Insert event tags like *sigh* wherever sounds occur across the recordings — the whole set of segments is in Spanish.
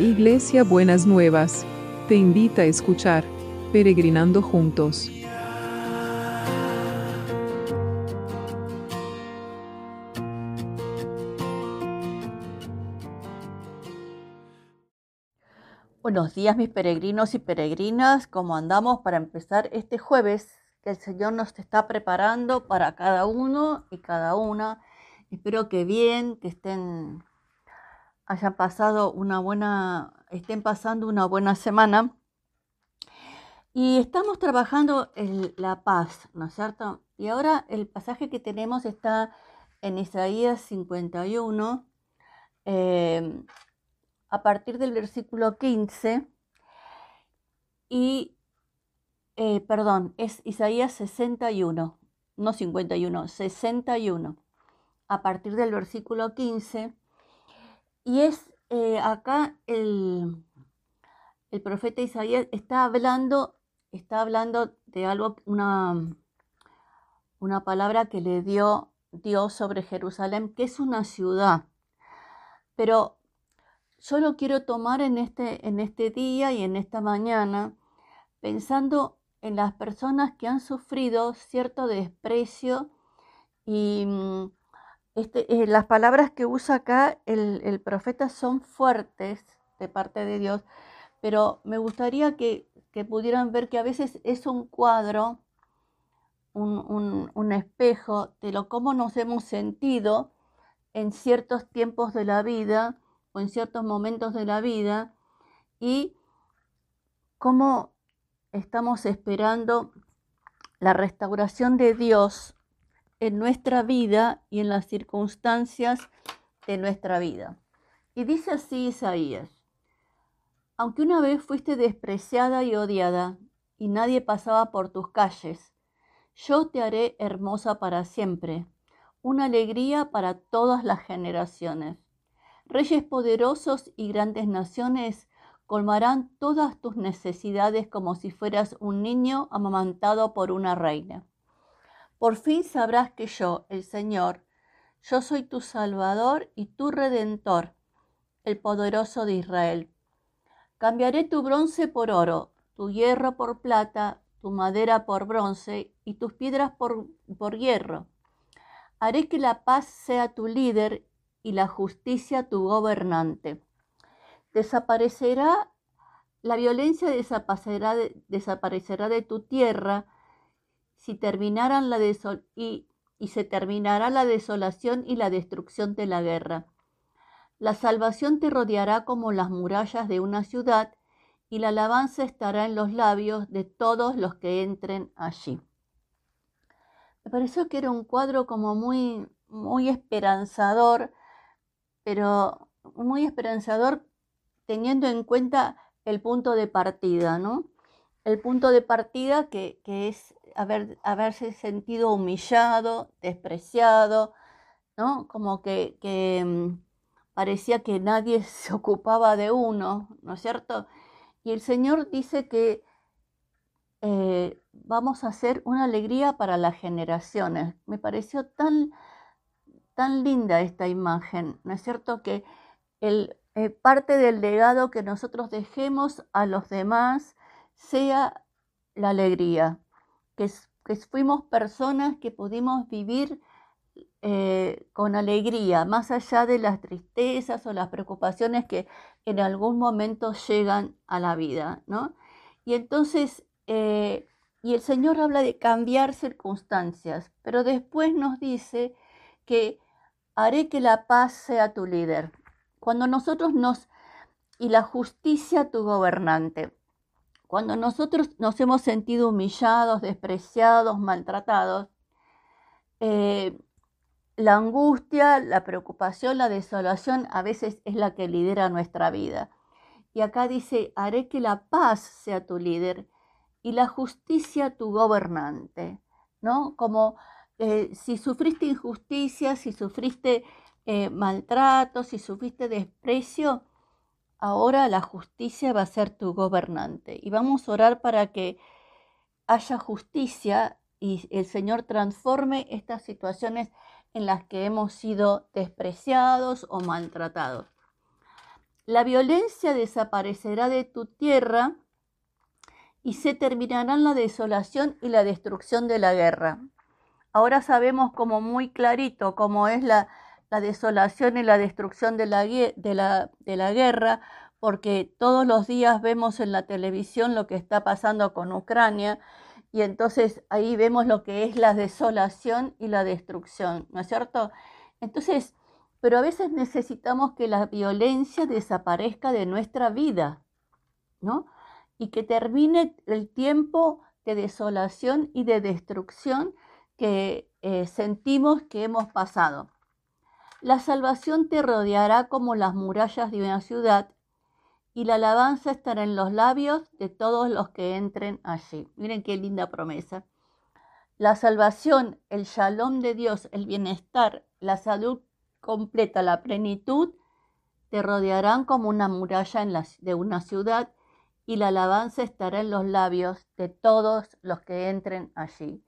Iglesia Buenas Nuevas, te invita a escuchar Peregrinando Juntos. Buenos días mis peregrinos y peregrinas, ¿cómo andamos para empezar este jueves que el Señor nos está preparando para cada uno y cada una? Espero que bien, que estén, hayan pasado una buena, estén pasando una buena semana. Y estamos trabajando en la paz, ¿no es cierto? Y ahora el pasaje que tenemos está en Isaías 51, eh, a partir del versículo 15. Y, eh, perdón, es Isaías 61, no 51, 61 a partir del versículo 15. Y es eh, acá el, el, profeta Isaías está hablando, está hablando de algo, una, una palabra que le dio Dios sobre Jerusalén, que es una ciudad. Pero yo lo quiero tomar en este, en este día y en esta mañana, pensando en las personas que han sufrido cierto desprecio y mm, este, eh, las palabras que usa acá el, profeta son fuertes de parte de Dios, pero me gustaría que, pudieran ver que a veces es un cuadro, un, espejo de lo cómo nos hemos sentido en ciertos tiempos de la vida o en ciertos momentos de la vida y cómo estamos esperando la restauración de Dios en nuestra vida y en las circunstancias de nuestra vida. Y dice así Isaías, aunque una vez fuiste despreciada y odiada y nadie pasaba por tus calles, yo te haré hermosa para siempre, una alegría para todas las generaciones. Reyes poderosos y grandes naciones colmarán todas tus necesidades como si fueras un niño amamantado por una reina. Por fin sabrás que yo, el Señor, yo soy tu Salvador y tu Redentor, el poderoso de Israel. Cambiaré tu bronce por oro, tu hierro por plata, tu madera por bronce y tus piedras por, por hierro. Haré que la paz sea tu líder y la justicia tu gobernante. Desaparecerá, la violencia desaparecerá de, desaparecerá de tu tierra, si terminaran la y, se terminará la desolación y la destrucción de la guerra. La salvación te rodeará como las murallas de una ciudad y la alabanza estará en los labios de todos los que entren allí. Me pareció que era un cuadro como muy, muy esperanzador, pero muy esperanzador teniendo en cuenta el punto de partida, ¿no? El punto de partida que, que es haber, haberse sentido humillado, despreciado, ¿no? Como que, mm, parecía que nadie *laughs* se ocupaba de uno, ¿no es cierto? Y el Señor dice que eh, vamos a hacer una alegría para las generaciones. Me pareció tan, tan linda esta imagen, ¿no es cierto? Que el, eh, parte del legado que nosotros dejemos a los demás sea la alegría, que, fuimos personas que pudimos vivir eh, con alegría, más allá de las tristezas o las preocupaciones que en algún momento llegan a la vida, ¿no? Y entonces, eh, y el Señor habla de cambiar circunstancias, pero después nos dice que haré que la paz sea tu líder. Cuando nosotros nos, y la justicia tu gobernante. Cuando nosotros nos hemos sentido humillados, despreciados, maltratados, eh, la angustia, la preocupación, la desolación a veces es la que lidera nuestra vida. Y acá dice, haré que la paz sea tu líder y la justicia tu gobernante, ¿no? Como eh, si sufriste injusticia, si sufriste eh, maltrato, si sufriste desprecio, ahora la justicia va a ser tu gobernante. Y vamos a orar para que haya justicia y el Señor transforme estas situaciones en las que hemos sido despreciados o maltratados. la violencia desaparecerá de tu tierra y se terminarán la desolación y la destrucción de la guerra. Ahora sabemos como muy clarito cómo es la, la desolación y la destrucción de la, guerra, porque todos los días vemos en la televisión lo que está pasando con Ucrania y entonces ahí vemos lo que es la desolación y la destrucción, ¿no es cierto? Entonces, pero a veces necesitamos que la violencia desaparezca de nuestra vida, ¿no? Y que termine el tiempo de desolación y de destrucción que eh, sentimos que hemos pasado. La salvación te rodeará como las murallas de una ciudad y la alabanza estará en los labios de todos los que entren allí. Miren qué linda promesa. La salvación, el shalom de Dios, el bienestar, la salud completa la plenitud, te rodearán como una muralla de una ciudad y la alabanza estará en los labios de todos los que entren allí.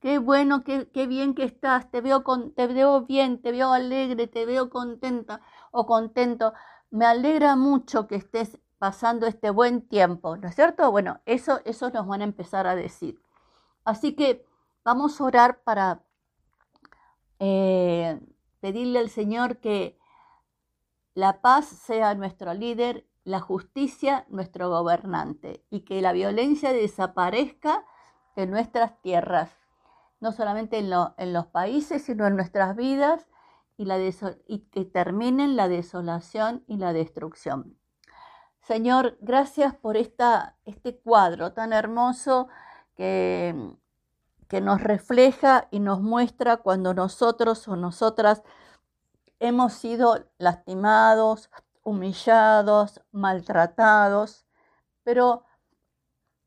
Qué bueno, qué, bien que estás, te veo, con, te veo bien, te veo alegre, te veo contenta o contento. Me alegra mucho que estés pasando este buen tiempo, ¿no es cierto? Bueno, eso, eso nos van a empezar a decir. Así que vamos a orar para eh, pedirle al Señor que la paz sea nuestro líder, la justicia nuestro gobernante y que la violencia desaparezca de nuestras tierras, no solamente en, los países, sino en nuestras vidas y, que terminen la desolación y la destrucción. Señor, gracias por esta, este cuadro tan hermoso que que nos refleja y nos muestra cuando nosotros o nosotras hemos sido lastimados, humillados, maltratados, pero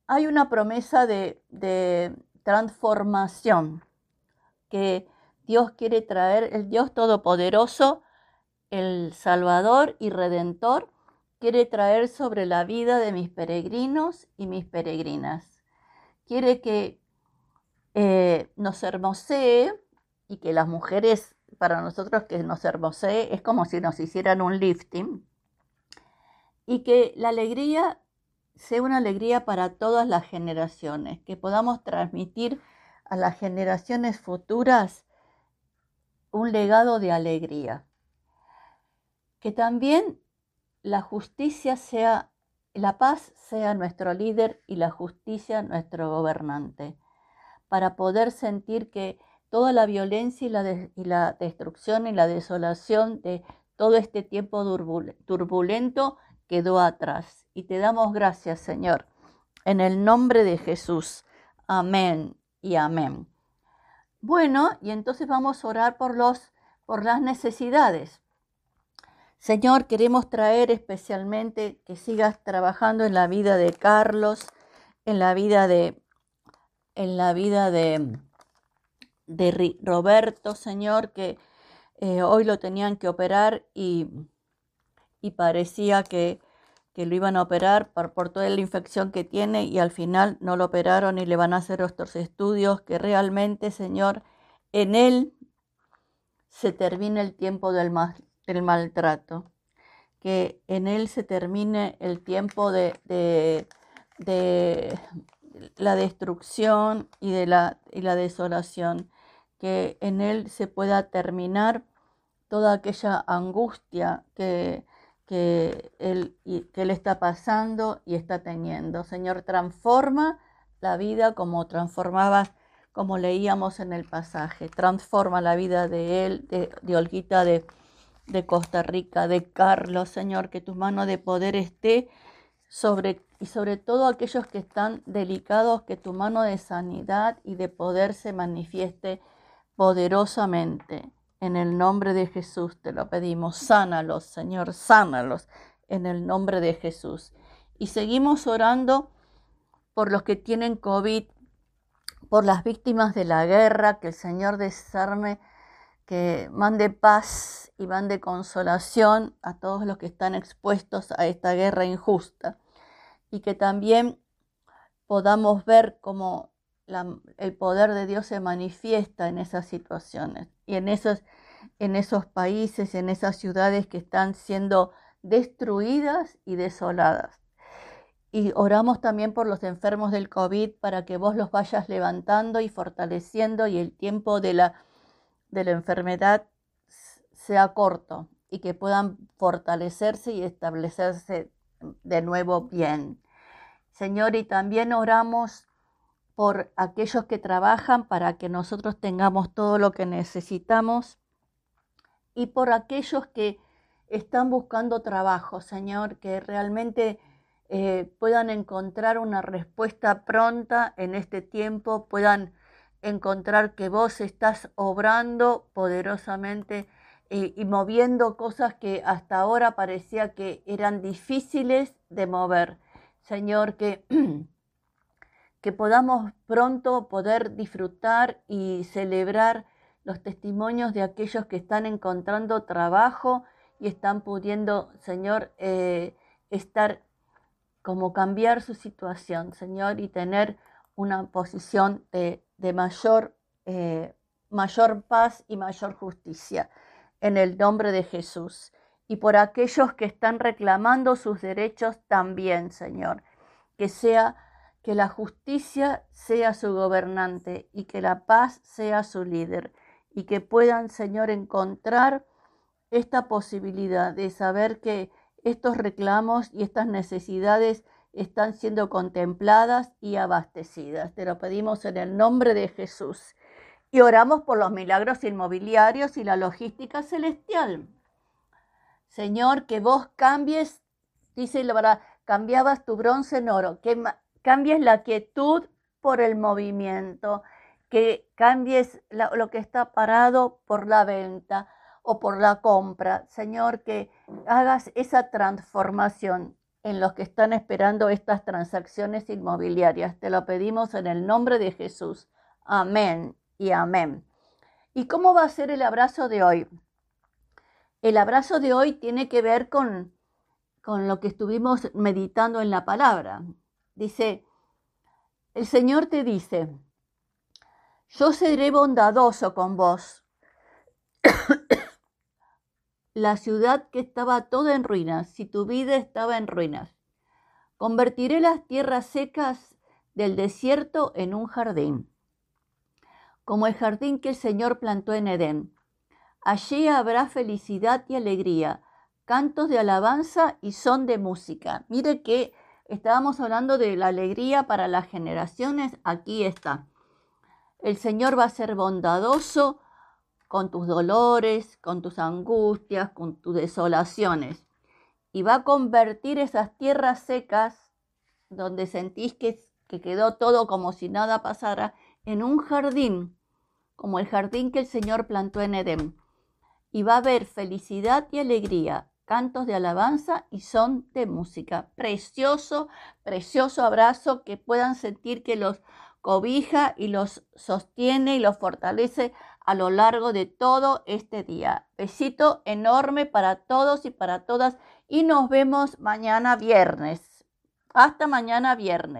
hay una promesa de transformación que Dios quiere traer, el Dios Todopoderoso, el Salvador y Redentor, quiere traer sobre la vida de mis peregrinos y mis peregrinas. Quiere que eh, nos hermosee y que las mujeres, para nosotros que nos hermosee, es como si nos hicieran un lifting y que la alegría sea una alegría para todas las generaciones, que podamos transmitir a las generaciones futuras un legado de alegría. Que también la justicia sea, la paz sea nuestro líder y la justicia nuestro gobernante para poder sentir que toda la violencia y la, destrucción y la desolación de todo este tiempo turbulento quedó atrás. Y te damos gracias, Señor, en el nombre de Jesús. Amén y amén. Bueno, y entonces vamos a orar por, los, por las necesidades. Señor, queremos traer especialmente que sigas trabajando en la vida de Carlos, en la vida de en la vida de, de Roberto, Señor, que eh, hoy lo tenían que operar y, y parecía que, que, lo iban a operar por, por, toda la infección que tiene y al final no lo operaron y le van a hacer otros estudios que realmente, Señor, en él se termine el tiempo del, del maltrato, que en él se termine el tiempo de, de, de la destrucción y de la, y la desolación, que en él se pueda terminar toda aquella angustia que, que, él, está pasando y está teniendo. Señor, transforma la vida como transformabas, como leíamos en el pasaje. Transforma la vida de él, de, de Olguita de, de Costa Rica, de Carlos, Señor, que tu mano de poder esté sobre y sobre todo aquellos que están delicados, que tu mano de sanidad y de poder se manifieste poderosamente. En el nombre de Jesús te lo pedimos. Sánalos, Señor, sánalos en el nombre de Jesús. Y seguimos orando por los que tienen COVID, por las víctimas de la guerra, que el Señor desarme, que mande paz y mande consolación a todos los que están expuestos a esta guerra injusta y que también podamos ver el poder de Dios se manifiesta en esas situaciones y en esos, en esos países, en esas ciudades que están siendo destruidas y desoladas. Y oramos también por los enfermos del COVID para que vos los vayas levantando y fortaleciendo y el tiempo de la, de la enfermedad sea corto y que puedan fortalecerse y establecerse de nuevo bien. Señor, y también oramos por aquellos que trabajan para que nosotros tengamos todo lo que necesitamos y por aquellos que están buscando trabajo, Señor, que realmente eh, puedan encontrar una respuesta pronta en este tiempo, puedan encontrar que vos estás obrando poderosamente eh, y moviendo cosas que hasta ahora parecía que eran difíciles de mover. Señor, que *clears throat* que podamos pronto poder disfrutar y celebrar los testimonios de aquellos que están encontrando trabajo y están pudiendo, Señor, eh, estar como cambiar su situación, Señor, y tener una posición de, mayor, eh, mayor paz y mayor justicia en el nombre de Jesús. Y por aquellos que están reclamando sus derechos también, Señor, que sea que la justicia sea su gobernante y que la paz sea su líder y que puedan, Señor, encontrar esta posibilidad de saber que estos reclamos y estas necesidades están siendo contempladas y abastecidas. Te lo pedimos en el nombre de Jesús. Y oramos por los milagros inmobiliarios y la logística celestial. Señor, que vos cambies, dice la verdad, cambiabas tu bronce en oro, que cambies la quietud por el movimiento, que cambies lo que está parado por la venta o por la compra. Señor, que hagas esa transformación en los que están esperando estas transacciones inmobiliarias. Te lo pedimos en el nombre de Jesús. Amén y amén. ¿Y cómo va a ser el abrazo de hoy? El abrazo de hoy tiene que ver con, con lo que estuvimos meditando en la palabra. Dice, el Señor te dice, yo seré bondadoso con vos. *coughs* la ciudad que estaba toda en ruinas, si tu vida estaba en ruinas. Convertiré las tierras secas del desierto en un jardín, como el jardín que el Señor plantó en Edén. Allí habrá felicidad y alegría, cantos de alabanza y son de música. Mire que Estábamos hablando de la alegría para las generaciones. Aquí está. El Señor va a ser bondadoso con tus dolores, con tus angustias, con tus desolaciones. Y va a convertir esas tierras secas, donde sentís que, que quedó todo como si nada pasara, en un jardín, como el jardín que el Señor plantó en Edén. Y va a haber felicidad y alegría, cantos de alabanza y son de música. Precioso, precioso abrazo que puedan sentir que los cobija y los sostiene y los fortalece a lo largo de todo este día. Besito enorme para todos y para todas y nos vemos mañana viernes. Hasta mañana viernes.